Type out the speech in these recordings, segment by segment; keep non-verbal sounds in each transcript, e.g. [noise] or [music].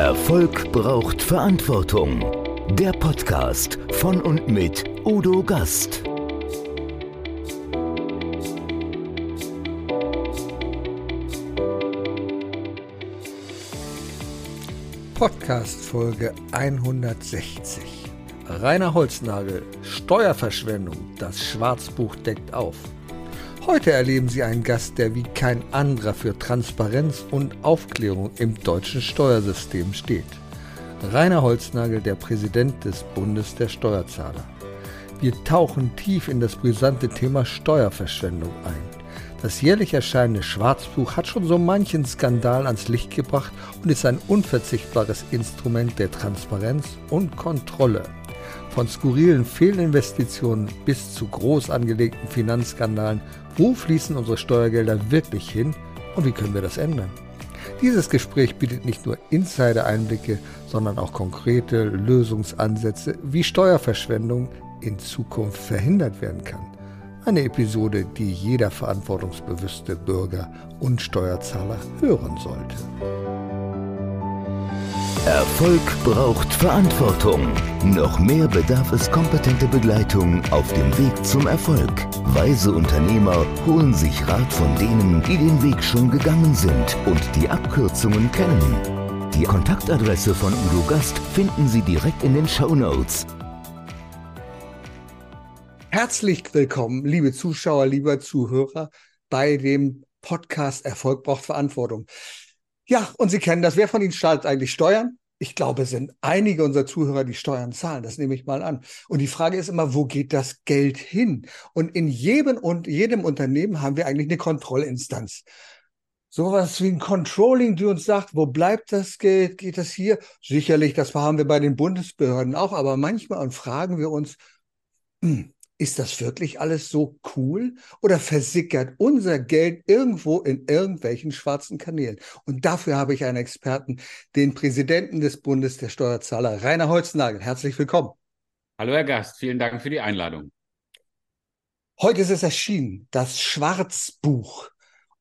Erfolg braucht Verantwortung. Der Podcast von und mit Udo Gast. Podcast Folge 160. Rainer Holznagel, Steuerverschwendung, das Schwarzbuch deckt auf. Heute erleben Sie einen Gast, der wie kein anderer für Transparenz und Aufklärung im deutschen Steuersystem steht. Rainer Holznagel, der Präsident des Bundes der Steuerzahler. Wir tauchen tief in das brisante Thema Steuerverschwendung ein. Das jährlich erscheinende Schwarzbuch hat schon so manchen Skandal ans Licht gebracht und ist ein unverzichtbares Instrument der Transparenz und Kontrolle. Von skurrilen Fehlinvestitionen bis zu groß angelegten Finanzskandalen, wo fließen unsere Steuergelder wirklich hin und wie können wir das ändern? Dieses Gespräch bietet nicht nur Insider-Einblicke, sondern auch konkrete Lösungsansätze, wie Steuerverschwendung in Zukunft verhindert werden kann. Eine Episode, die jeder verantwortungsbewusste Bürger und Steuerzahler hören sollte. Erfolg braucht Verantwortung. Noch mehr bedarf es kompetente Begleitung auf dem Weg zum Erfolg. Weise Unternehmer holen sich Rat von denen, die den Weg schon gegangen sind und die Abkürzungen kennen. Die Kontaktadresse von Udo Gast finden Sie direkt in den Show Notes. Herzlich willkommen, liebe Zuschauer, lieber Zuhörer, bei dem Podcast Erfolg braucht Verantwortung. Ja, und Sie kennen das. Wer von Ihnen zahlt eigentlich Steuern? Ich glaube, es sind einige unserer Zuhörer, die Steuern zahlen. Das nehme ich mal an. Und die Frage ist immer, wo geht das Geld hin? Und in jedem und jedem Unternehmen haben wir eigentlich eine Kontrollinstanz. Sowas wie ein Controlling, die uns sagt, wo bleibt das Geld? Geht das hier? Sicherlich, das haben wir bei den Bundesbehörden auch, aber manchmal fragen wir uns, hm, ist das wirklich alles so cool oder versickert unser Geld irgendwo in irgendwelchen schwarzen Kanälen? Und dafür habe ich einen Experten, den Präsidenten des Bundes der Steuerzahler, Rainer Holznagel. Herzlich willkommen. Hallo Herr Gast, vielen Dank für die Einladung. Heute ist es erschienen, das Schwarzbuch.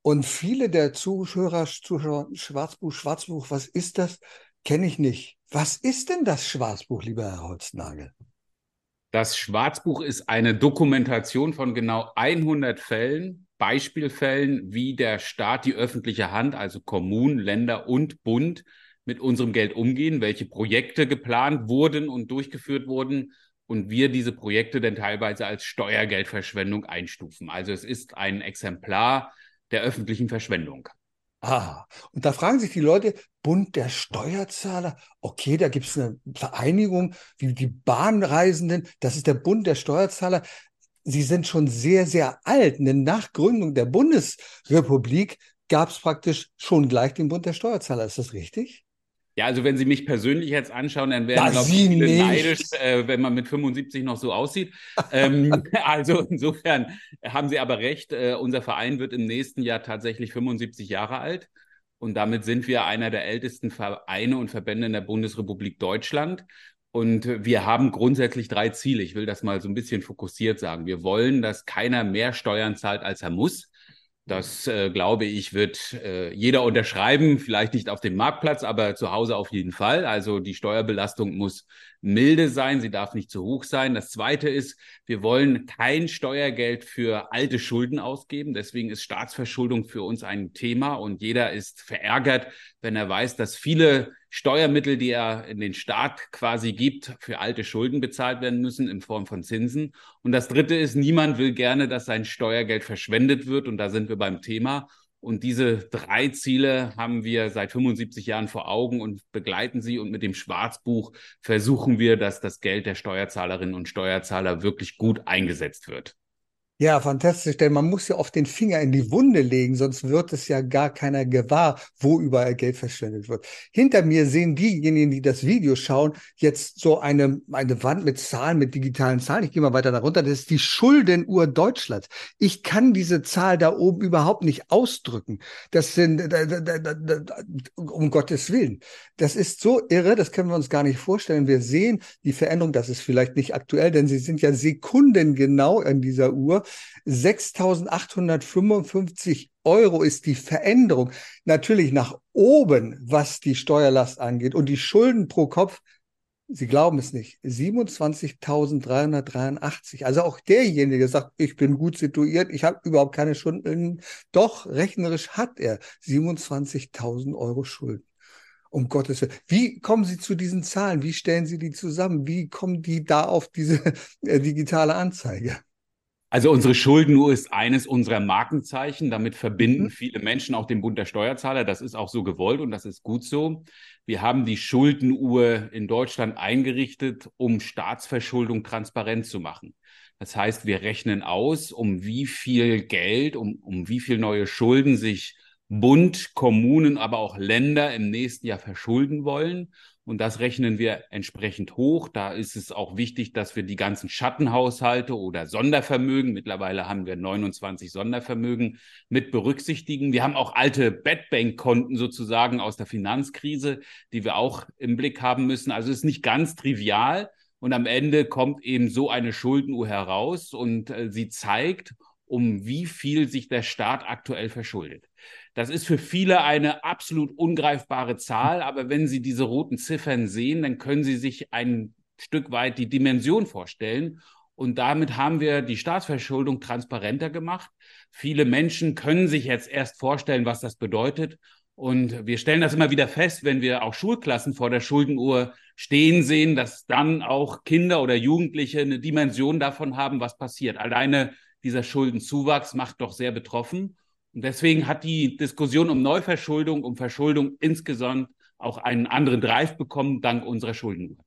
Und viele der Zuhörer, Zuschauer, Schwarzbuch, Schwarzbuch, was ist das? Kenne ich nicht. Was ist denn das Schwarzbuch, lieber Herr Holznagel? Das Schwarzbuch ist eine Dokumentation von genau 100 Fällen, Beispielfällen, wie der Staat, die öffentliche Hand, also Kommunen, Länder und Bund mit unserem Geld umgehen, welche Projekte geplant wurden und durchgeführt wurden und wir diese Projekte denn teilweise als Steuergeldverschwendung einstufen. Also es ist ein Exemplar der öffentlichen Verschwendung. Ah, und da fragen sich die Leute, Bund der Steuerzahler, okay, da gibt es eine Vereinigung wie die Bahnreisenden, das ist der Bund der Steuerzahler. Sie sind schon sehr, sehr alt. Eine Nachgründung der Bundesrepublik gab es praktisch schon gleich den Bund der Steuerzahler. Ist das richtig? Ja, also wenn Sie mich persönlich jetzt anschauen, dann wären, glaube ich, viele neidisch, äh, wenn man mit 75 noch so aussieht. ähm, [laughs] also insofern haben Sie aber recht, äh, unser Verein wird im nächsten Jahr tatsächlich 75 Jahre alt. Und damit sind wir einer der ältesten Vereine und Verbände in der Bundesrepublik Deutschland. Und wir haben grundsätzlich drei Ziele. Ich will das mal so ein bisschen fokussiert sagen. Wir wollen, dass keiner mehr Steuern zahlt, als er muss. Das, äh, glaube ich, wird äh, jeder unterschreiben, vielleicht nicht auf dem Marktplatz, aber zu Hause auf jeden Fall. Also die Steuerbelastung muss milde sein, sie darf nicht zu hoch sein. Das Zweite ist, wir wollen kein Steuergeld für alte Schulden ausgeben. Deswegen ist Staatsverschuldung für uns ein Thema und jeder ist verärgert, wenn er weiß, dass viele Steuermittel, die er in den Staat quasi gibt, für alte Schulden bezahlt werden müssen in Form von Zinsen. Und das Dritte ist, niemand will gerne, dass sein Steuergeld verschwendet wird. Und da sind wir beim Thema. Und diese drei Ziele haben wir seit 75 Jahren vor Augen und begleiten sie. Und mit dem Schwarzbuch versuchen wir, dass das Geld der Steuerzahlerinnen und Steuerzahler wirklich gut eingesetzt wird. Ja, fantastisch, denn man muss ja oft den Finger in die Wunde legen, sonst wird es ja gar keiner gewahr, wo überall Geld verschwendet wird. Hinter mir sehen diejenigen, die das Video schauen, jetzt so eine, eine Wand mit Zahlen, mit digitalen Zahlen. Ich gehe mal weiter darunter. Das ist die Schuldenuhr Deutschlands. Ich kann diese Zahl da oben überhaupt nicht ausdrücken. Das sind, um Gottes Willen. Das ist so irre, das können wir uns gar nicht vorstellen. Wir sehen die Veränderung, das ist vielleicht nicht aktuell, denn sie sind ja sekundengenau an dieser Uhr 6.855 Euro ist die Veränderung. Natürlich nach oben, was die Steuerlast angeht. Und die Schulden pro Kopf Sie glauben es nicht, 27.383. Also auch derjenige, der sagt, ich bin gut situiert, ich habe überhaupt keine Schulden. Doch, rechnerisch hat er 27.000 Euro Schulden. Um Gottes Willen. Wie kommen Sie zu diesen Zahlen? Wie stellen Sie die zusammen? Wie kommen die da auf diese äh, digitale Anzeige? Also unsere Schuldenuhr ist eines unserer Markenzeichen. Damit verbinden mhm. viele Menschen auch den Bund der Steuerzahler. Das ist auch so gewollt und das ist gut so. Wir haben die Schuldenuhr in Deutschland eingerichtet, um Staatsverschuldung transparent zu machen. Das heißt, wir rechnen aus, um wie viel Geld, um, um wie viel neue Schulden sich Bund, Kommunen, aber auch Länder im nächsten Jahr verschulden wollen. Und das rechnen wir entsprechend hoch. Da ist es auch wichtig, dass wir die ganzen Schattenhaushalte oder Sondervermögen, mittlerweile haben wir 29 Sondervermögen, mit berücksichtigen. Wir haben auch alte Bedbank-Konten sozusagen aus der Finanzkrise, die wir auch im Blick haben müssen. Also es ist nicht ganz trivial. Und am Ende kommt eben so eine Schuldenuhr heraus und äh, sie zeigt, um wie viel sich der Staat aktuell verschuldet. Das ist für viele eine absolut ungreifbare Zahl, aber wenn Sie diese roten Ziffern sehen, dann können Sie sich ein Stück weit die Dimension vorstellen. Und damit haben wir die Staatsverschuldung transparenter gemacht. Viele Menschen können sich jetzt erst vorstellen, was das bedeutet. Und wir stellen das immer wieder fest, wenn wir auch Schulklassen vor der Schuldenuhr stehen sehen, dass dann auch Kinder oder Jugendliche eine Dimension davon haben, was passiert. Alleine dieser Schuldenzuwachs macht doch sehr betroffen. Und deswegen hat die Diskussion um Neuverschuldung, um Verschuldung insgesamt auch einen anderen Drive bekommen, dank unserer Schulden.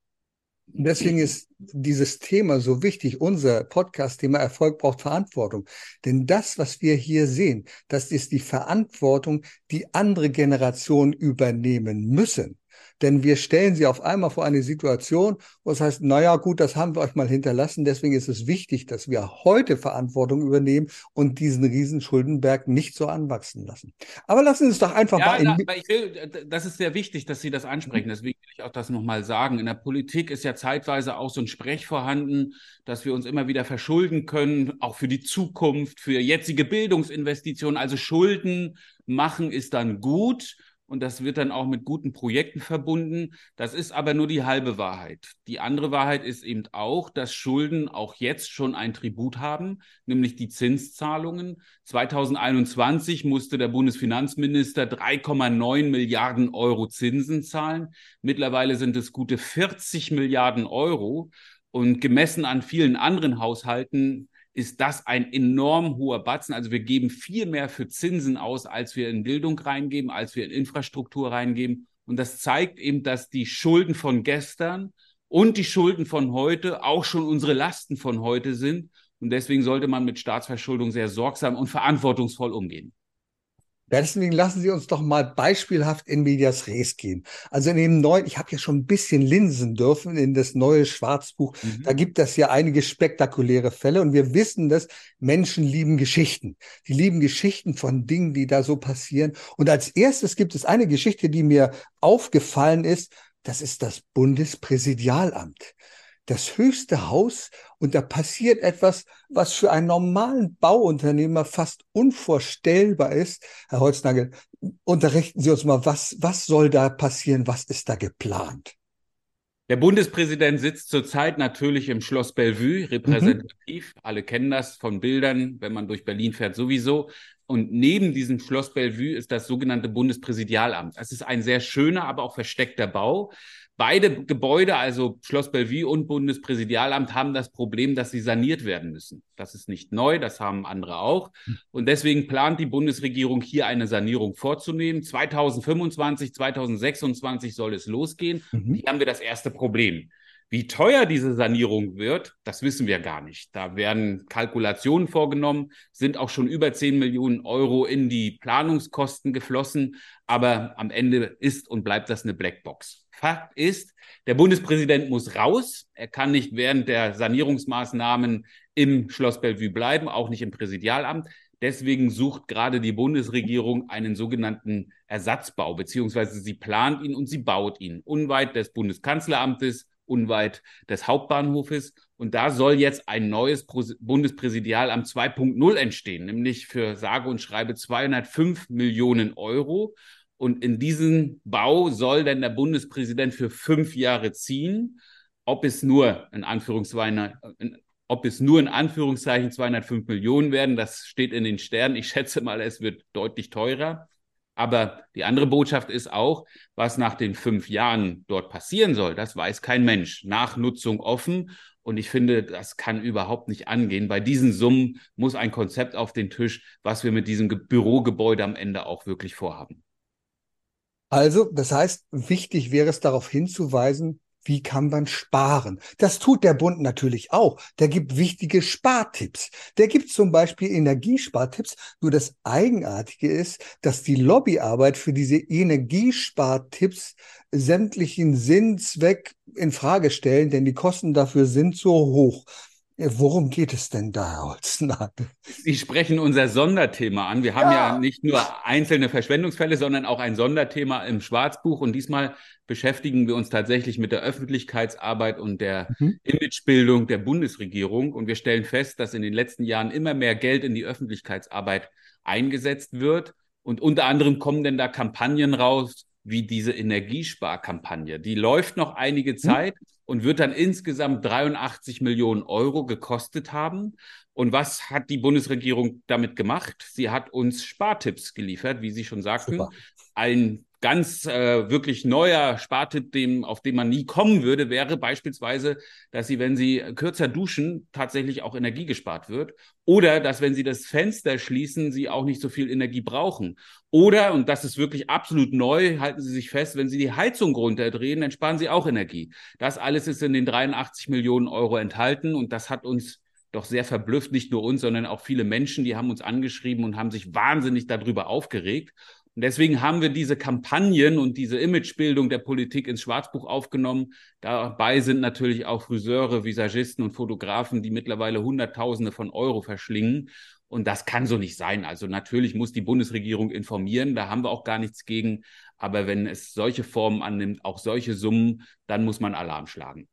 Deswegen ist dieses Thema so wichtig. Unser Podcast-Thema Erfolg braucht Verantwortung. Denn das, was wir hier sehen, das ist die Verantwortung, die andere Generationen übernehmen müssen. Denn wir stellen sie auf einmal vor eine Situation, wo es heißt, naja, gut, das haben wir euch mal hinterlassen. Deswegen ist es wichtig, dass wir heute Verantwortung übernehmen und diesen Riesenschuldenberg nicht so anwachsen lassen. Aber lassen Sie es doch einfach ja, mal. Ich will, das ist sehr wichtig, dass Sie das ansprechen. Deswegen will ich auch das nochmal sagen. In der Politik ist ja zeitweise auch so ein Sprech vorhanden, dass wir uns immer wieder verschulden können, auch für die Zukunft, für jetzige Bildungsinvestitionen. Also Schulden machen ist dann gut und das wird dann auch mit guten Projekten verbunden. Das ist aber nur die halbe Wahrheit. Die andere Wahrheit ist eben auch, dass Schulden auch jetzt schon ein Tribut haben, nämlich die Zinszahlungen. 2021 musste der Bundesfinanzminister 3,9 Milliarden Euro Zinsen zahlen. Mittlerweile sind es gute 40 Milliarden Euro. Und gemessen an vielen anderen Haushalten ist das ein enorm hoher Batzen. Also wir geben viel mehr für Zinsen aus, als wir in Bildung reingeben, als wir in Infrastruktur reingeben. Und das zeigt eben, dass die Schulden von gestern und die Schulden von heute auch schon unsere Lasten von heute sind. Und deswegen sollte man mit Staatsverschuldung sehr sorgsam und verantwortungsvoll umgehen. Deswegen lassen Sie uns doch mal beispielhaft in Medias Res gehen. Also in dem neuen, ich habe ja schon ein bisschen linsen dürfen in das neue Schwarzbuch. Mhm. Da gibt es ja einige spektakuläre Fälle und wir wissen, dass Menschen lieben Geschichten. Die lieben Geschichten von Dingen, die da so passieren. Und als erstes gibt es eine Geschichte, die mir aufgefallen ist. Das ist das Bundespräsidialamt das höchste Haus und da passiert etwas, was für einen normalen Bauunternehmer fast unvorstellbar ist. Herr Holznagel, unterrichten Sie uns mal, was, was soll da passieren? Was ist da geplant? Der Bundespräsident sitzt zurzeit natürlich im Schloss Bellevue, repräsentativ. Mhm. Alle kennen das von Bildern, wenn man durch Berlin fährt, sowieso. Und neben diesem Schloss Bellevue ist das sogenannte Bundespräsidialamt. Es ist ein sehr schöner, aber auch versteckter Bau. Beide Gebäude, also Schloss Bellevue und Bundespräsidialamt, haben das Problem, dass sie saniert werden müssen. Das ist nicht neu, das haben andere auch. Und deswegen plant die Bundesregierung hier eine Sanierung vorzunehmen. 2025, 2026 soll es losgehen. Mhm. Hier haben wir das erste Problem. Wie teuer diese Sanierung wird, das wissen wir gar nicht. Da werden Kalkulationen vorgenommen, sind auch schon über 10 Millionen Euro in die Planungskosten geflossen. Aber am Ende ist und bleibt das eine Blackbox. Fakt ist, der Bundespräsident muss raus. Er kann nicht während der Sanierungsmaßnahmen im Schloss Bellevue bleiben, auch nicht im Präsidialamt. Deswegen sucht gerade die Bundesregierung einen sogenannten Ersatzbau, beziehungsweise sie plant ihn und sie baut ihn unweit des Bundeskanzleramtes unweit des Hauptbahnhofes. Und da soll jetzt ein neues Bundespräsidialamt 2.0 entstehen, nämlich für sage und schreibe 205 Millionen Euro. Und in diesen Bau soll dann der Bundespräsident für fünf Jahre ziehen. Ob es nur in Anführungszeichen, ob es nur in Anführungszeichen 205 Millionen werden, das steht in den Sternen. Ich schätze mal, es wird deutlich teurer. Aber die andere Botschaft ist auch, was nach den fünf Jahren dort passieren soll, das weiß kein Mensch. Nachnutzung offen. Und ich finde, das kann überhaupt nicht angehen. Bei diesen Summen muss ein Konzept auf den Tisch, was wir mit diesem Bürogebäude am Ende auch wirklich vorhaben. Also, das heißt, wichtig wäre es darauf hinzuweisen, wie kann man sparen? Das tut der Bund natürlich auch. Der gibt wichtige Spartipps. Der gibt zum Beispiel Energiespartipps. Nur das Eigenartige ist, dass die Lobbyarbeit für diese Energiespartipps sämtlichen Sinn, Zweck in Frage stellen, denn die Kosten dafür sind so hoch. Worum geht es denn da, Herr Holznagel? Sie sprechen unser Sonderthema an. Wir haben ja. ja nicht nur einzelne Verschwendungsfälle, sondern auch ein Sonderthema im Schwarzbuch. Und diesmal beschäftigen wir uns tatsächlich mit der Öffentlichkeitsarbeit und der mhm. Imagebildung der Bundesregierung. Und wir stellen fest, dass in den letzten Jahren immer mehr Geld in die Öffentlichkeitsarbeit eingesetzt wird. Und unter anderem kommen denn da Kampagnen raus, wie diese Energiesparkampagne. Die läuft noch einige mhm. Zeit mhm. und wird dann insgesamt 83 Millionen Euro gekostet haben. Und was hat die Bundesregierung damit gemacht? Sie hat uns Spartipps geliefert, wie Sie schon sagten. Super. Ein ganz äh, wirklich neuer Spartipp, dem, auf den man nie kommen würde, wäre beispielsweise, dass Sie, wenn Sie kürzer duschen, tatsächlich auch Energie gespart wird. Oder dass, wenn Sie das Fenster schließen, Sie auch nicht so viel Energie brauchen. Oder, und das ist wirklich absolut neu, halten Sie sich fest, wenn Sie die Heizung runterdrehen, dann sparen Sie auch Energie. Das alles ist in den 83 Millionen Euro enthalten und das hat uns doch sehr verblüfft, nicht nur uns, sondern auch viele Menschen, die haben uns angeschrieben und haben sich wahnsinnig darüber aufgeregt. Und deswegen haben wir diese Kampagnen und diese Imagebildung der Politik ins Schwarzbuch aufgenommen. Dabei sind natürlich auch Friseure, Visagisten und Fotografen, die mittlerweile Hunderttausende von Euro verschlingen. Und das kann so nicht sein. Also natürlich muss die Bundesregierung informieren, da haben wir auch gar nichts gegen. Aber wenn es solche Formen annimmt, auch solche Summen, dann muss man Alarm schlagen.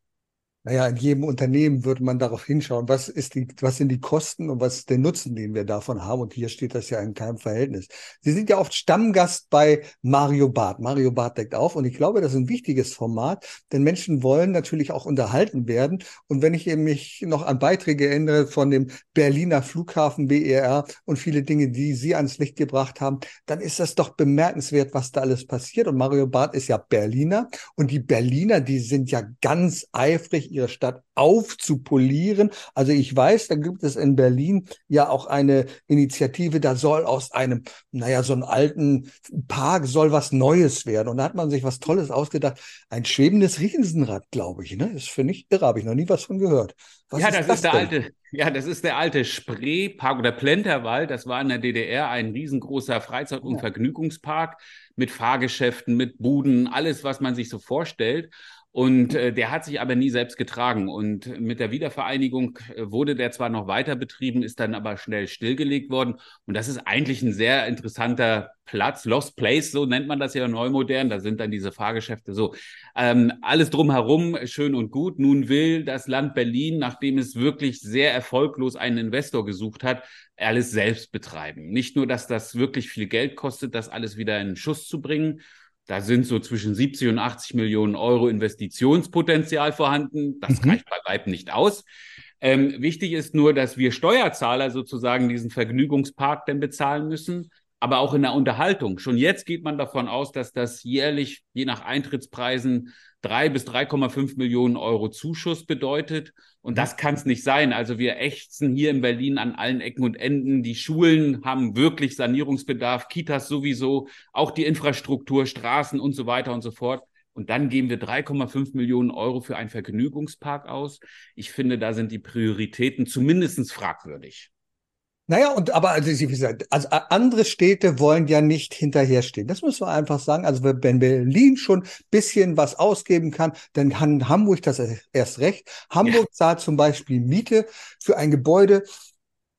Naja, in jedem Unternehmen würde man darauf hinschauen, was ist die, was sind die Kosten und was ist der Nutzen, den wir davon haben. Und hier steht das ja in keinem Verhältnis. Sie sind ja oft Stammgast bei Mario Barth. Mario Barth deckt auf und ich glaube, das ist ein wichtiges Format, denn Menschen wollen natürlich auch unterhalten werden. Und wenn ich mich noch an Beiträge erinnere von dem Berliner Flughafen BER und viele Dinge, die Sie ans Licht gebracht haben, dann ist das doch bemerkenswert, was da alles passiert. Und Mario Barth ist ja Berliner und die Berliner, die sind ja ganz eifrig ihre Stadt aufzupolieren. Also ich weiß, da gibt es in Berlin ja auch eine Initiative, da soll aus einem, naja, so einem alten Park soll was Neues werden. Und da hat man sich was Tolles ausgedacht. Ein schwebendes Riesenrad, glaube ich. Ne? Das finde ich irre, habe ich noch nie was von gehört. Was ja, ist das, das, ist der alte, ja, das ist der alte Spreepark oder Plenterwald. Das war in der DDR ein riesengroßer Freizeit- und ja. Vergnügungspark mit Fahrgeschäften, mit Buden, alles, was man sich so vorstellt. Und äh, der hat sich aber nie selbst getragen. Und mit der Wiedervereinigung äh, wurde der zwar noch weiter betrieben, ist dann aber schnell stillgelegt worden. Und das ist eigentlich ein sehr interessanter Platz, Lost Place, so nennt man das ja neumodern. Da sind dann diese Fahrgeschäfte so. Ähm, alles drumherum schön und gut. Nun will das Land Berlin, nachdem es wirklich sehr erfolglos einen Investor gesucht hat, alles selbst betreiben. Nicht nur, dass das wirklich viel Geld kostet, das alles wieder in Schuss zu bringen, da sind so zwischen 70 und 80 Millionen Euro Investitionspotenzial vorhanden. Das mhm. reicht bei Weitem nicht aus. Ähm, wichtig ist nur, dass wir Steuerzahler sozusagen diesen Vergnügungspark denn bezahlen müssen, aber auch in der Unterhaltung. Schon jetzt geht man davon aus, dass das jährlich, je nach Eintrittspreisen, drei bis 3,5 Millionen Euro Zuschuss bedeutet. Und das kann es nicht sein. Also wir ächzen hier in Berlin an allen Ecken und Enden. Die Schulen haben wirklich Sanierungsbedarf, Kitas sowieso, auch die Infrastruktur, Straßen und so weiter und so fort. Und dann geben wir 3,5 Millionen Euro für einen Vergnügungspark aus. Ich finde, da sind die Prioritäten zumindest fragwürdig. Naja, und aber also, wie gesagt, also andere Städte wollen ja nicht hinterherstehen. Das müssen wir einfach sagen. Also wenn Berlin schon bisschen was ausgeben kann, dann kann Hamburg das erst recht. Hamburg ja. zahlt zum Beispiel Miete für ein Gebäude,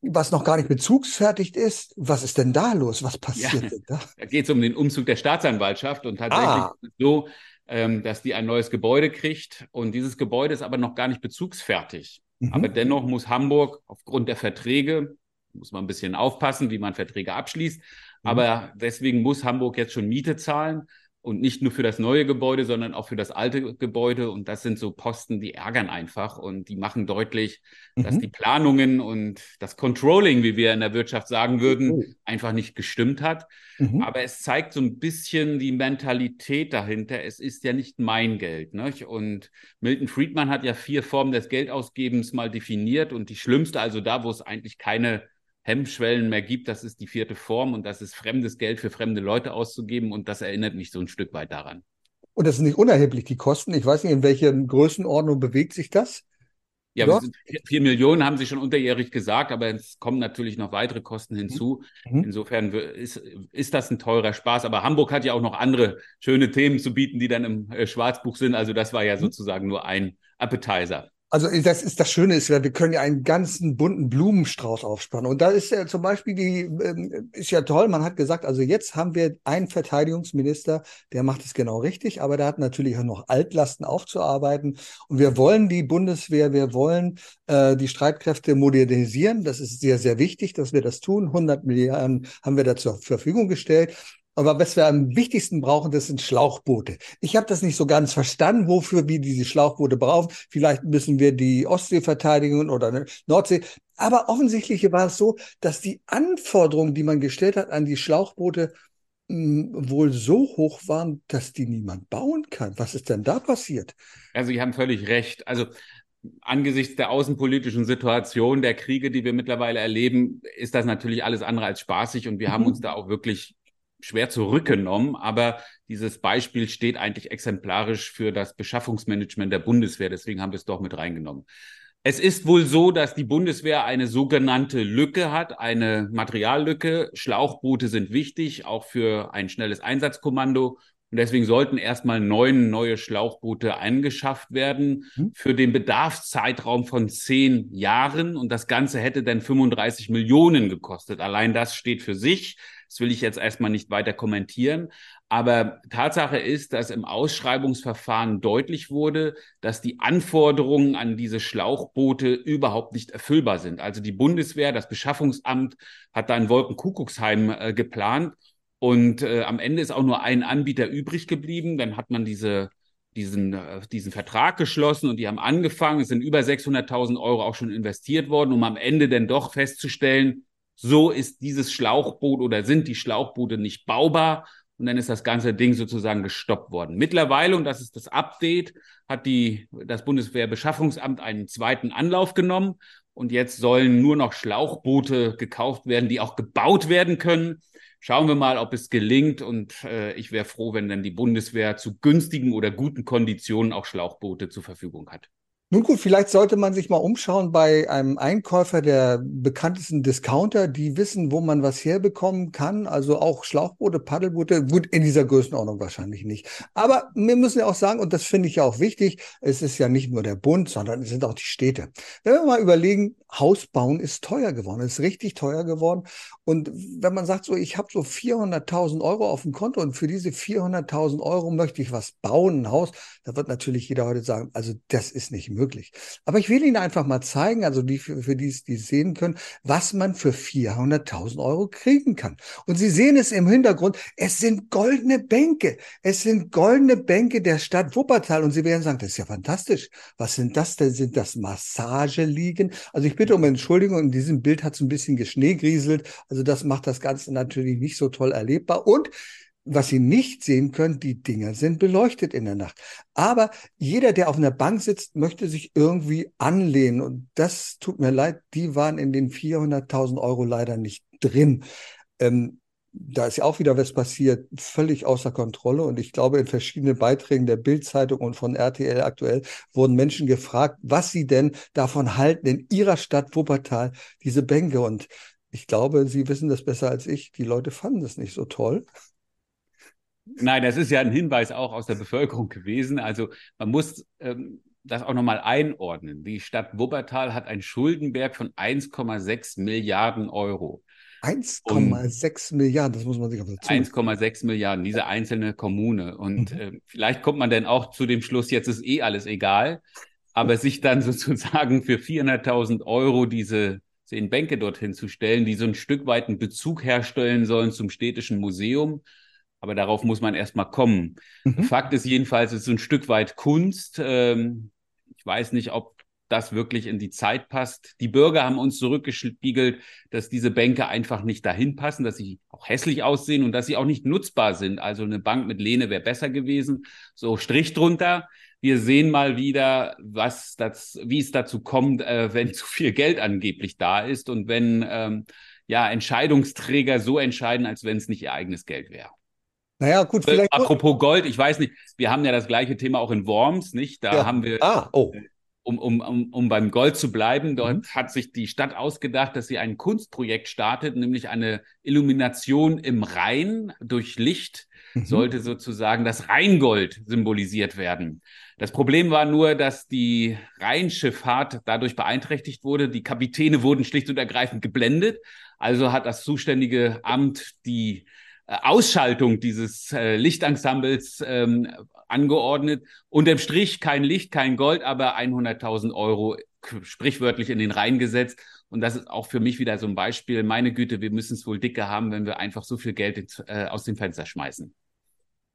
was noch gar nicht bezugsfertigt ist. Was ist denn da los? Was passiert ja, denn da? Da geht es um den Umzug der Staatsanwaltschaft und tatsächlich ah. so, ähm, dass die ein neues Gebäude kriegt. Und dieses Gebäude ist aber noch gar nicht bezugsfertig. Mhm. Aber dennoch muss Hamburg aufgrund der Verträge, muss man ein bisschen aufpassen, wie man Verträge abschließt, mhm. aber deswegen muss Hamburg jetzt schon Miete zahlen und nicht nur für das neue Gebäude, sondern auch für das alte Gebäude. Und das sind so Posten, die ärgern einfach und die machen deutlich, mhm. dass die Planungen und das Controlling, wie wir in der Wirtschaft sagen würden, oh. einfach nicht gestimmt hat. Mhm. Aber es zeigt so ein bisschen die Mentalität dahinter. Es ist ja nicht mein Geld. Nicht? Und Milton Friedman hat ja vier Formen des Geldausgebens mal definiert und die schlimmste, also da, wo es eigentlich keine Hemmschwellen mehr gibt. Das ist die vierte Form und das ist fremdes Geld für fremde Leute auszugeben und das erinnert mich so ein Stück weit daran. Und das ist nicht unerheblich, die Kosten. Ich weiß nicht, in welcher Größenordnung bewegt sich das? Ja, vier Millionen haben Sie schon unterjährig gesagt, aber es kommen natürlich noch weitere Kosten hinzu. Mhm. Insofern ist, ist das ein teurer Spaß. Aber Hamburg hat ja auch noch andere schöne Themen zu bieten, die dann im äh, Schwarzbuch sind. Also das war ja mhm. sozusagen nur ein Appetizer. Also das ist das Schöne ist wir können ja einen ganzen bunten Blumenstrauß aufspannen. Und da ist ja zum Beispiel die, ähm, ist ja toll, man hat gesagt, also jetzt haben wir einen Verteidigungsminister, der macht es genau richtig, aber der hat natürlich auch noch Altlasten aufzuarbeiten. Und wir wollen die Bundeswehr, wir wollen äh, die Streitkräfte modernisieren. Das ist sehr, sehr wichtig, dass wir das tun. 100 Milliarden haben wir da zur Verfügung gestellt. Aber was wir am wichtigsten brauchen, das sind Schlauchboote. Ich habe das nicht so ganz verstanden, wofür wir diese Schlauchboote brauchen. Vielleicht müssen wir die Ostsee verteidigen oder eine Nordsee. Aber offensichtlich war es so, dass die Anforderungen, die man gestellt hat an die Schlauchboote, hm, wohl so hoch waren, dass die niemand bauen kann. Was ist denn da passiert? Also, Sie haben völlig recht. Also, angesichts der außenpolitischen Situation, der Kriege, die wir mittlerweile erleben, ist das natürlich alles andere als spaßig und wir mhm. haben uns da auch wirklich schwer zurückgenommen, aber dieses Beispiel steht eigentlich exemplarisch für das Beschaffungsmanagement der Bundeswehr. Deswegen haben wir es doch mit reingenommen. Es ist wohl so, dass die Bundeswehr eine sogenannte Lücke hat, eine Materiallücke. Schlauchboote sind wichtig, auch für ein schnelles Einsatzkommando. Und deswegen sollten erstmal neun neue Schlauchboote eingeschafft werden mhm. für den Bedarfszeitraum von zehn Jahren. Und das Ganze hätte dann 35 Millionen gekostet. Allein das steht für sich. Das will ich jetzt erstmal nicht weiter kommentieren. Aber Tatsache ist, dass im Ausschreibungsverfahren deutlich wurde, dass die Anforderungen an diese Schlauchboote überhaupt nicht erfüllbar sind. Also die Bundeswehr, das Beschaffungsamt hat da in Wolkenkuckucksheim äh, geplant und äh, am Ende ist auch nur ein Anbieter übrig geblieben. Dann hat man diese, diesen, äh, diesen Vertrag geschlossen und die haben angefangen. Es sind über 600.000 Euro auch schon investiert worden, um am Ende dann doch festzustellen, so ist dieses Schlauchboot oder sind die Schlauchboote nicht baubar. Und dann ist das ganze Ding sozusagen gestoppt worden. Mittlerweile, und das ist das Update, hat die, das Bundeswehrbeschaffungsamt einen zweiten Anlauf genommen. Und jetzt sollen nur noch Schlauchboote gekauft werden, die auch gebaut werden können. Schauen wir mal, ob es gelingt. Und äh, ich wäre froh, wenn dann die Bundeswehr zu günstigen oder guten Konditionen auch Schlauchboote zur Verfügung hat. Nun gut, vielleicht sollte man sich mal umschauen bei einem Einkäufer der bekanntesten Discounter, die wissen, wo man was herbekommen kann. Also auch Schlauchboote, Paddelboote, gut, in dieser Größenordnung wahrscheinlich nicht. Aber wir müssen ja auch sagen, und das finde ich ja auch wichtig, es ist ja nicht nur der Bund, sondern es sind auch die Städte. Wenn wir mal überlegen, Haus bauen ist teuer geworden, ist richtig teuer geworden. Und wenn man sagt, so, ich habe so 400.000 Euro auf dem Konto und für diese 400.000 Euro möchte ich was bauen, ein Haus, da wird natürlich jeder heute sagen, also das ist nicht möglich. Aber ich will Ihnen einfach mal zeigen, also die, für, für die, die sehen können, was man für 400.000 Euro kriegen kann. Und Sie sehen es im Hintergrund, es sind goldene Bänke. Es sind goldene Bänke der Stadt Wuppertal. Und Sie werden sagen, das ist ja fantastisch. Was sind das denn? Sind das Massageliegen? Also ich bitte um Entschuldigung, in diesem Bild hat es ein bisschen geschneegrieselt. Also das macht das Ganze natürlich nicht so toll erlebbar. Und was Sie nicht sehen können, die Dinger sind beleuchtet in der Nacht. Aber jeder, der auf einer Bank sitzt, möchte sich irgendwie anlehnen. Und das tut mir leid, die waren in den 400.000 Euro leider nicht drin. Ähm, da ist ja auch wieder was passiert, völlig außer Kontrolle. Und ich glaube, in verschiedenen Beiträgen der Bildzeitung und von RTL aktuell wurden Menschen gefragt, was sie denn davon halten, in ihrer Stadt Wuppertal diese Bänke. Und ich glaube, Sie wissen das besser als ich. Die Leute fanden das nicht so toll. Nein, das ist ja ein Hinweis auch aus der Bevölkerung gewesen. Also man muss ähm, das auch nochmal einordnen. Die Stadt Wuppertal hat einen Schuldenberg von 1,6 Milliarden Euro. 1,6 Milliarden, das muss man sich auf Zunge 1,6 Milliarden, diese einzelne Kommune. Und mhm. äh, vielleicht kommt man dann auch zu dem Schluss, jetzt ist eh alles egal. Aber sich dann [laughs] sozusagen für 400.000 Euro diese zehn Bänke dorthin zu stellen, die so ein Stück weit einen Bezug herstellen sollen zum städtischen Museum. Aber darauf muss man erstmal kommen. Mhm. Fakt ist jedenfalls, es ist ein Stück weit Kunst. Ähm, ich weiß nicht, ob das wirklich in die Zeit passt. Die Bürger haben uns zurückgespiegelt, dass diese Bänke einfach nicht dahin passen, dass sie auch hässlich aussehen und dass sie auch nicht nutzbar sind. Also eine Bank mit Lehne wäre besser gewesen. So Strich drunter. Wir sehen mal wieder, was das, wie es dazu kommt, äh, wenn [laughs] zu viel Geld angeblich da ist und wenn ähm, ja Entscheidungsträger so entscheiden, als wenn es nicht ihr eigenes Geld wäre. Naja, gut, äh, vielleicht. Apropos Gold, ich weiß nicht, wir haben ja das gleiche Thema auch in Worms, nicht? Da ja. haben wir ah, oh. Äh, um, um, um, um beim Gold zu bleiben, dort mhm. hat sich die Stadt ausgedacht, dass sie ein Kunstprojekt startet, nämlich eine Illumination im Rhein durch Licht mhm. sollte sozusagen das Rheingold symbolisiert werden. Das Problem war nur, dass die Rheinschifffahrt dadurch beeinträchtigt wurde. Die Kapitäne wurden schlicht und ergreifend geblendet. Also hat das zuständige Amt die Ausschaltung dieses äh, Lichtensembles ähm, angeordnet. Unterm Strich kein Licht, kein Gold, aber 100.000 Euro sprichwörtlich in den Rhein gesetzt. Und das ist auch für mich wieder so ein Beispiel. Meine Güte, wir müssen es wohl dicker haben, wenn wir einfach so viel Geld äh, aus dem Fenster schmeißen.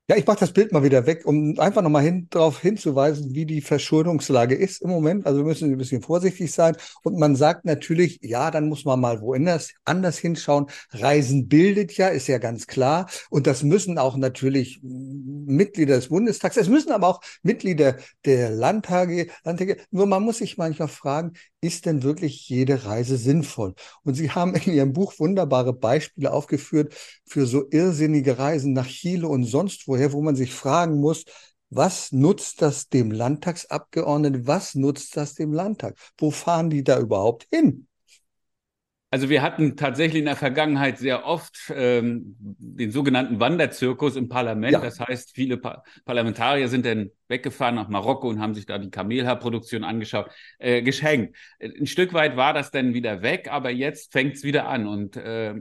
Ja, ich mache das Bild mal wieder weg, um einfach nochmal hin, darauf hinzuweisen, wie die Verschuldungslage ist im Moment. Also wir müssen ein bisschen vorsichtig sein. Und man sagt natürlich, ja, dann muss man mal woanders anders hinschauen. Reisen bildet ja, ist ja ganz klar. Und das müssen auch natürlich Mitglieder des Bundestags, es müssen aber auch Mitglieder der Landtage, Landtage. Nur man muss sich manchmal fragen, ist denn wirklich jede Reise sinnvoll? Und Sie haben in Ihrem Buch wunderbare Beispiele aufgeführt für so irrsinnige Reisen nach Chile und sonst woher, wo man sich fragen muss, was nutzt das dem Landtagsabgeordneten? Was nutzt das dem Landtag? Wo fahren die da überhaupt hin? Also wir hatten tatsächlich in der Vergangenheit sehr oft ähm, den sogenannten Wanderzirkus im Parlament. Ja. Das heißt, viele pa Parlamentarier sind dann weggefahren nach Marokko und haben sich da die Kamelhaarproduktion angeschaut, äh, geschenkt. Ein Stück weit war das dann wieder weg, aber jetzt fängt es wieder an. Und äh,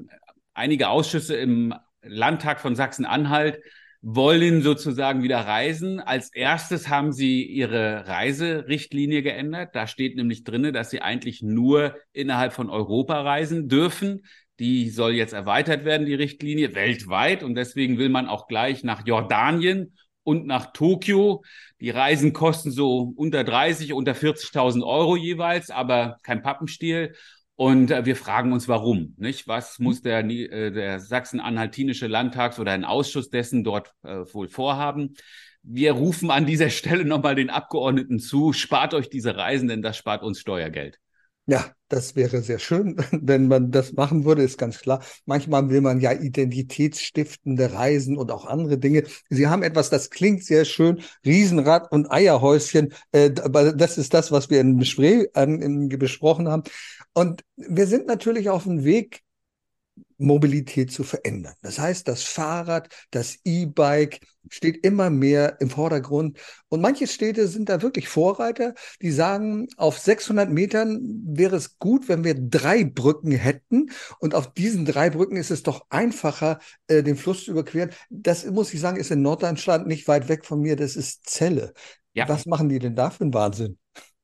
einige Ausschüsse im Landtag von Sachsen-Anhalt wollen sozusagen wieder reisen. Als erstes haben sie ihre Reiserichtlinie geändert. Da steht nämlich drinne, dass sie eigentlich nur innerhalb von Europa reisen dürfen. Die soll jetzt erweitert werden, die Richtlinie, weltweit. Und deswegen will man auch gleich nach Jordanien und nach Tokio. Die Reisen kosten so unter 30, unter 40.000 Euro jeweils, aber kein Pappenstiel. Und äh, wir fragen uns, warum, nicht? Was mhm. muss der, äh, der Sachsen-Anhaltinische Landtags- oder ein Ausschuss dessen dort äh, wohl vorhaben? Wir rufen an dieser [laughs] Stelle nochmal den Abgeordneten zu, spart euch diese Reisen, denn das spart uns Steuergeld. Ja, das wäre sehr schön, [laughs] wenn man das machen würde, ist ganz klar. Manchmal will man ja identitätsstiftende Reisen und auch andere Dinge. Sie haben etwas, das klingt sehr schön, Riesenrad und Eierhäuschen. Äh, das ist das, was wir in, Bespre in, besprochen haben. Und wir sind natürlich auf dem Weg, Mobilität zu verändern. Das heißt, das Fahrrad, das E-Bike steht immer mehr im Vordergrund. Und manche Städte sind da wirklich Vorreiter, die sagen, auf 600 Metern wäre es gut, wenn wir drei Brücken hätten. Und auf diesen drei Brücken ist es doch einfacher, äh, den Fluss zu überqueren. Das muss ich sagen, ist in Norddeutschland nicht weit weg von mir. Das ist Celle. Ja. Was machen die denn da für einen Wahnsinn?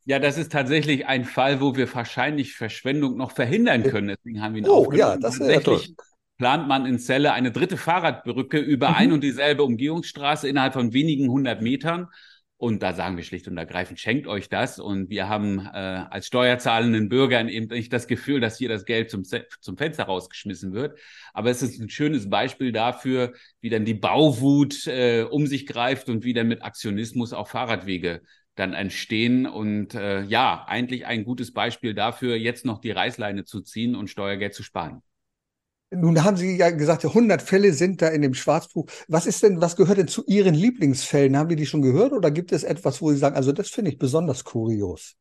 Ja, das ist tatsächlich ein Fall, wo wir wahrscheinlich Verschwendung noch verhindern können. Deswegen haben wir ihn oh, aufgenommen. Ja, das ist ja toll. plant man in Celle eine dritte Fahrradbrücke über mhm. ein und dieselbe Umgehungsstraße innerhalb von wenigen hundert Metern. Und da sagen wir schlicht und ergreifend, schenkt euch das. Und wir haben äh, als steuerzahlenden Bürgern eben nicht das Gefühl, dass hier das Geld zum, zum Fenster rausgeschmissen wird. Aber es ist ein schönes Beispiel dafür, wie dann die Bauwut äh, um sich greift und wie dann mit Aktionismus auch Fahrradwege dann entstehen. Und äh, ja, eigentlich ein gutes Beispiel dafür, jetzt noch die Reißleine zu ziehen und Steuergeld zu sparen. Nun haben Sie ja gesagt, 100 Fälle sind da in dem Schwarzbuch. Was ist denn, was gehört denn zu Ihren Lieblingsfällen? Haben Sie die schon gehört oder gibt es etwas, wo Sie sagen, also das finde ich besonders kurios?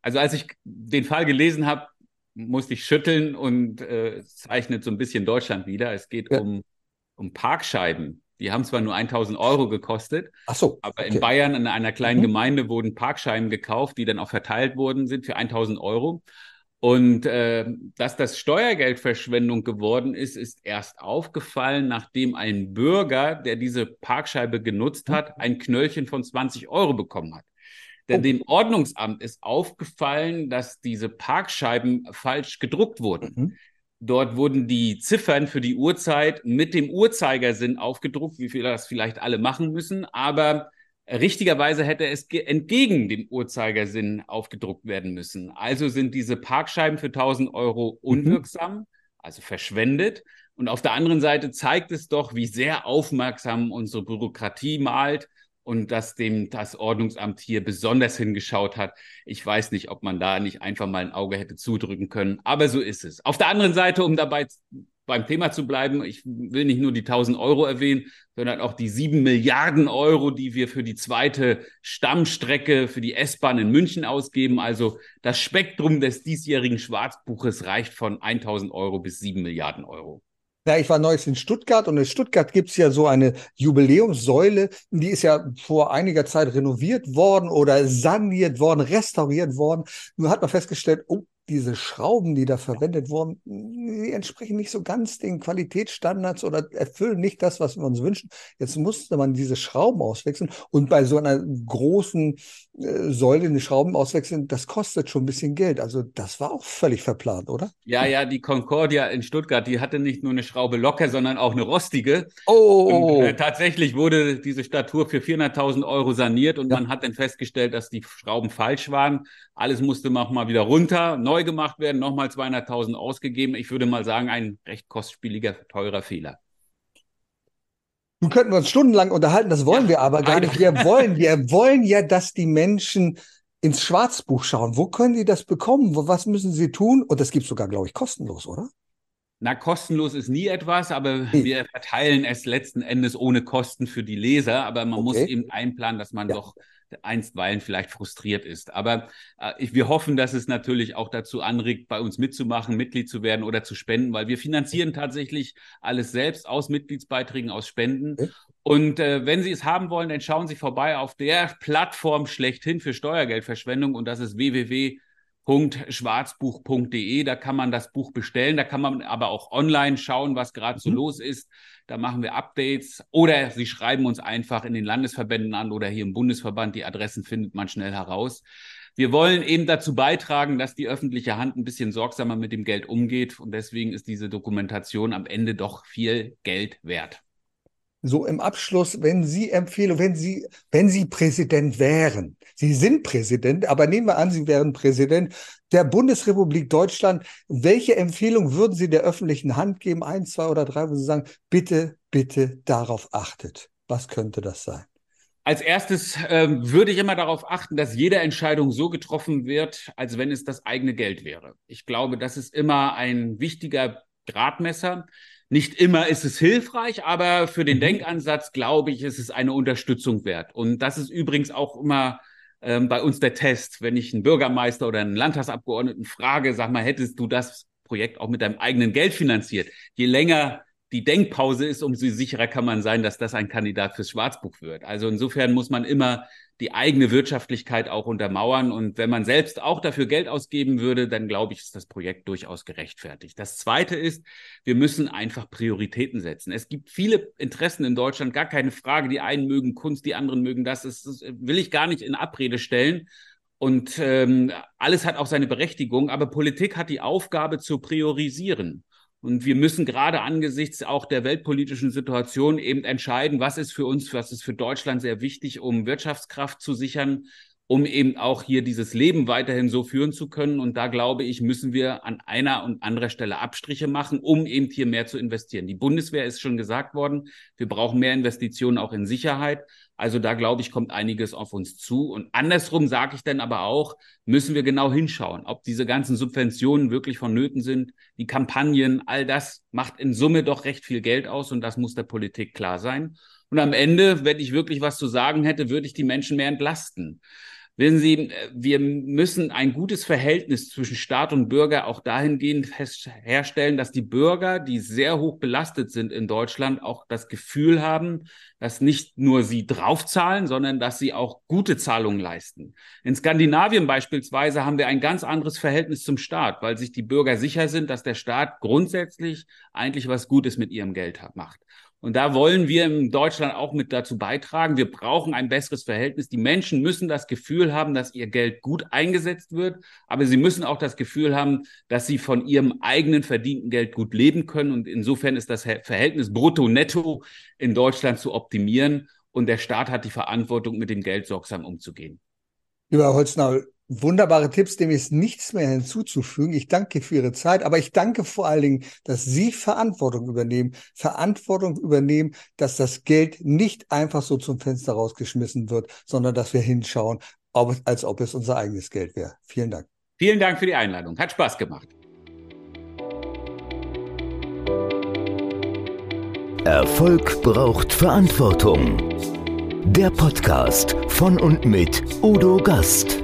Also als ich den Fall gelesen habe, musste ich schütteln und äh, zeichnet so ein bisschen Deutschland wieder. Es geht ja. um, um Parkscheiben. Die haben zwar nur 1000 Euro gekostet, Ach so, aber okay. in Bayern in einer kleinen mhm. Gemeinde wurden Parkscheiben gekauft, die dann auch verteilt worden sind für 1000 Euro. Und äh, dass das Steuergeldverschwendung geworden ist, ist erst aufgefallen, nachdem ein Bürger, der diese Parkscheibe genutzt hat, ein Knöllchen von 20 Euro bekommen hat. Denn oh. dem Ordnungsamt ist aufgefallen, dass diese Parkscheiben falsch gedruckt wurden. Mhm. Dort wurden die Ziffern für die Uhrzeit mit dem Uhrzeigersinn aufgedruckt, wie wir das vielleicht alle machen müssen. Aber richtigerweise hätte es entgegen dem Uhrzeigersinn aufgedruckt werden müssen. Also sind diese Parkscheiben für 1000 Euro mhm. unwirksam, mhm. also verschwendet. Und auf der anderen Seite zeigt es doch, wie sehr aufmerksam unsere Bürokratie malt und dass dem das Ordnungsamt hier besonders hingeschaut hat. Ich weiß nicht, ob man da nicht einfach mal ein Auge hätte zudrücken können, aber so ist es. Auf der anderen Seite, um dabei beim Thema zu bleiben, ich will nicht nur die 1000 Euro erwähnen, sondern auch die 7 Milliarden Euro, die wir für die zweite Stammstrecke für die S-Bahn in München ausgeben. Also das Spektrum des diesjährigen Schwarzbuches reicht von 1000 Euro bis 7 Milliarden Euro. Ja, ich war neulich in Stuttgart und in Stuttgart gibt's ja so eine Jubiläumssäule, die ist ja vor einiger Zeit renoviert worden oder saniert worden, restauriert worden. Nur hat man festgestellt, oh, diese Schrauben, die da verwendet wurden, die entsprechen nicht so ganz den Qualitätsstandards oder erfüllen nicht das, was wir uns wünschen. Jetzt musste man diese Schrauben auswechseln und bei so einer großen äh, Säule eine Schrauben auswechseln, das kostet schon ein bisschen Geld. Also das war auch völlig verplant, oder? Ja, ja, die Concordia in Stuttgart, die hatte nicht nur eine Schraube locker, sondern auch eine rostige. Oh! Und, äh, tatsächlich wurde diese Statur für 400.000 Euro saniert und ja. man hat dann festgestellt, dass die Schrauben falsch waren. Alles musste mal wieder runter, neu gemacht werden, nochmal 200.000 ausgegeben. Ich würde mal sagen, ein recht kostspieliger, teurer Fehler. Nun könnten wir uns stundenlang unterhalten, das wollen ja, wir aber gar nicht. Wir [laughs] wollen, wir wollen ja, dass die Menschen ins Schwarzbuch schauen. Wo können die das bekommen? Was müssen sie tun? Und das gibt es sogar, glaube ich, kostenlos, oder? Na, kostenlos ist nie etwas, aber nee. wir verteilen es letzten Endes ohne Kosten für die Leser. Aber man okay. muss eben einplanen, dass man ja. doch einstweilen vielleicht frustriert ist. Aber äh, ich, wir hoffen, dass es natürlich auch dazu anregt, bei uns mitzumachen, Mitglied zu werden oder zu spenden, weil wir finanzieren tatsächlich alles selbst aus Mitgliedsbeiträgen, aus Spenden. Und äh, wenn Sie es haben wollen, dann schauen Sie vorbei auf der Plattform schlechthin für Steuergeldverschwendung und das ist www schwarzbuch.de. Da kann man das Buch bestellen. Da kann man aber auch online schauen, was gerade so mhm. los ist. Da machen wir Updates oder Sie schreiben uns einfach in den Landesverbänden an oder hier im Bundesverband. Die Adressen findet man schnell heraus. Wir wollen eben dazu beitragen, dass die öffentliche Hand ein bisschen sorgsamer mit dem Geld umgeht. Und deswegen ist diese Dokumentation am Ende doch viel Geld wert so im Abschluss, wenn Sie empfehlen, wenn Sie, wenn Sie Präsident wären, Sie sind Präsident, aber nehmen wir an, Sie wären Präsident der Bundesrepublik Deutschland, welche Empfehlung würden Sie der öffentlichen Hand geben, ein, zwei oder drei, wo Sie sagen, bitte, bitte darauf achtet? Was könnte das sein? Als erstes äh, würde ich immer darauf achten, dass jede Entscheidung so getroffen wird, als wenn es das eigene Geld wäre. Ich glaube, das ist immer ein wichtiger Gradmesser. Nicht immer ist es hilfreich, aber für den mhm. Denkansatz, glaube ich, ist es eine Unterstützung wert. Und das ist übrigens auch immer ähm, bei uns der Test. Wenn ich einen Bürgermeister oder einen Landtagsabgeordneten frage, sag mal, hättest du das Projekt auch mit deinem eigenen Geld finanziert? Je länger die Denkpause ist, umso sicherer kann man sein, dass das ein Kandidat fürs Schwarzbuch wird. Also insofern muss man immer die eigene Wirtschaftlichkeit auch untermauern. Und wenn man selbst auch dafür Geld ausgeben würde, dann glaube ich, ist das Projekt durchaus gerechtfertigt. Das Zweite ist, wir müssen einfach Prioritäten setzen. Es gibt viele Interessen in Deutschland, gar keine Frage. Die einen mögen Kunst, die anderen mögen das. Das, das will ich gar nicht in Abrede stellen. Und ähm, alles hat auch seine Berechtigung, aber Politik hat die Aufgabe zu priorisieren. Und wir müssen gerade angesichts auch der weltpolitischen Situation eben entscheiden, was ist für uns, was ist für Deutschland sehr wichtig, um Wirtschaftskraft zu sichern, um eben auch hier dieses Leben weiterhin so führen zu können. Und da glaube ich, müssen wir an einer und anderer Stelle Abstriche machen, um eben hier mehr zu investieren. Die Bundeswehr ist schon gesagt worden, wir brauchen mehr Investitionen auch in Sicherheit. Also da glaube ich, kommt einiges auf uns zu. Und andersrum sage ich dann aber auch, müssen wir genau hinschauen, ob diese ganzen Subventionen wirklich vonnöten sind. Die Kampagnen, all das macht in Summe doch recht viel Geld aus und das muss der Politik klar sein. Und am Ende, wenn ich wirklich was zu sagen hätte, würde ich die Menschen mehr entlasten. Wissen Sie, wir müssen ein gutes Verhältnis zwischen Staat und Bürger auch dahingehend herstellen, dass die Bürger, die sehr hoch belastet sind in Deutschland, auch das Gefühl haben, dass nicht nur sie draufzahlen, sondern dass sie auch gute Zahlungen leisten. In Skandinavien beispielsweise haben wir ein ganz anderes Verhältnis zum Staat, weil sich die Bürger sicher sind, dass der Staat grundsätzlich eigentlich was Gutes mit ihrem Geld macht. Und da wollen wir in Deutschland auch mit dazu beitragen. Wir brauchen ein besseres Verhältnis. Die Menschen müssen das Gefühl haben, dass ihr Geld gut eingesetzt wird, aber sie müssen auch das Gefühl haben, dass sie von ihrem eigenen verdienten Geld gut leben können. Und insofern ist das Verhältnis Brutto-Netto in Deutschland zu optimieren. Und der Staat hat die Verantwortung, mit dem Geld sorgsam umzugehen. Lieber Holznau, wunderbare Tipps, dem ist nichts mehr hinzuzufügen. Ich danke für Ihre Zeit, aber ich danke vor allen Dingen, dass Sie Verantwortung übernehmen, Verantwortung übernehmen, dass das Geld nicht einfach so zum Fenster rausgeschmissen wird, sondern dass wir hinschauen, ob, als ob es unser eigenes Geld wäre. Vielen Dank. Vielen Dank für die Einladung. Hat Spaß gemacht. Erfolg braucht Verantwortung. Der Podcast von und mit Udo Gast.